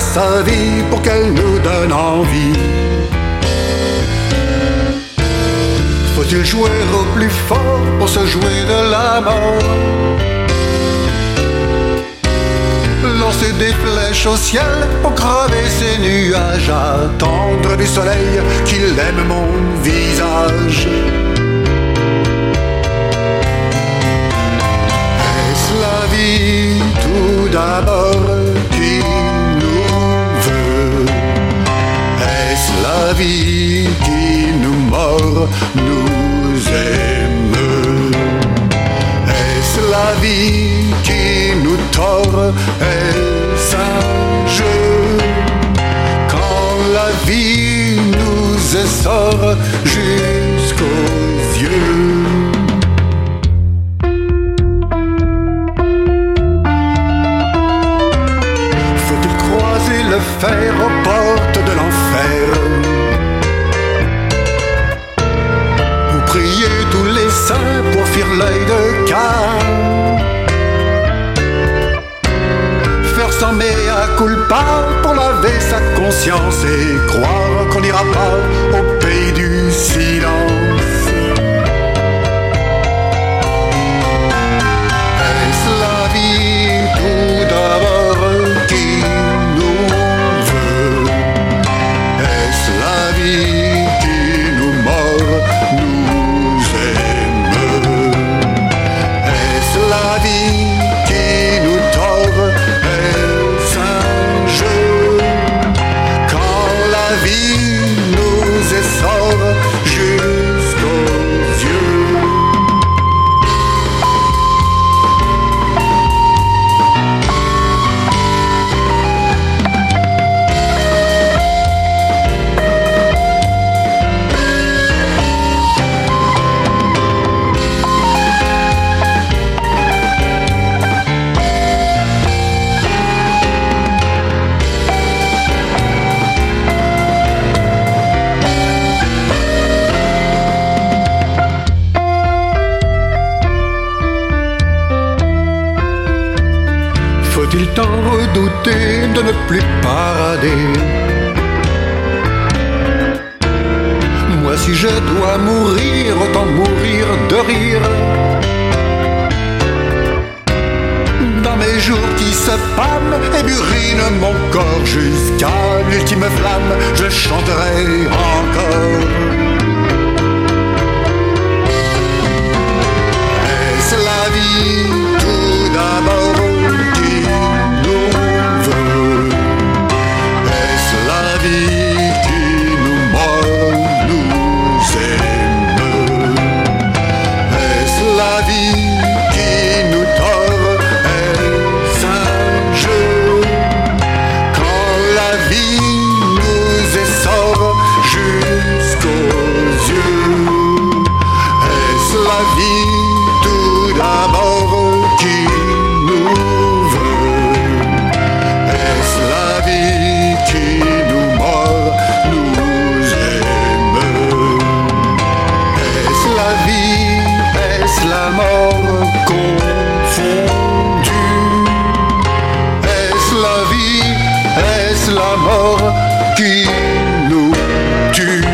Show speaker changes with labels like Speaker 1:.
Speaker 1: sa vie pour qu'elle nous donne envie? Faut-il jouer au plus fort pour se jouer de la mort? Lancer des flèches au ciel pour crever ces nuages, attendre du soleil qu'il aime mon visage. Nous aime. Est-ce la vie qui nous tord? Est-ce un jeu? Quand la vie nous essore jusqu'aux yeux Faire son mea culpa pour laver sa conscience Et croire qu'on n'ira pas au pays du Faut-il tant redouter de ne plus parader? Moi si je dois mourir, autant mourir de rire. Dans mes jours qui se pâment et burinent mon corps Jusqu'à l'ultime flamme, je chanterai encore la mort qui nous tue.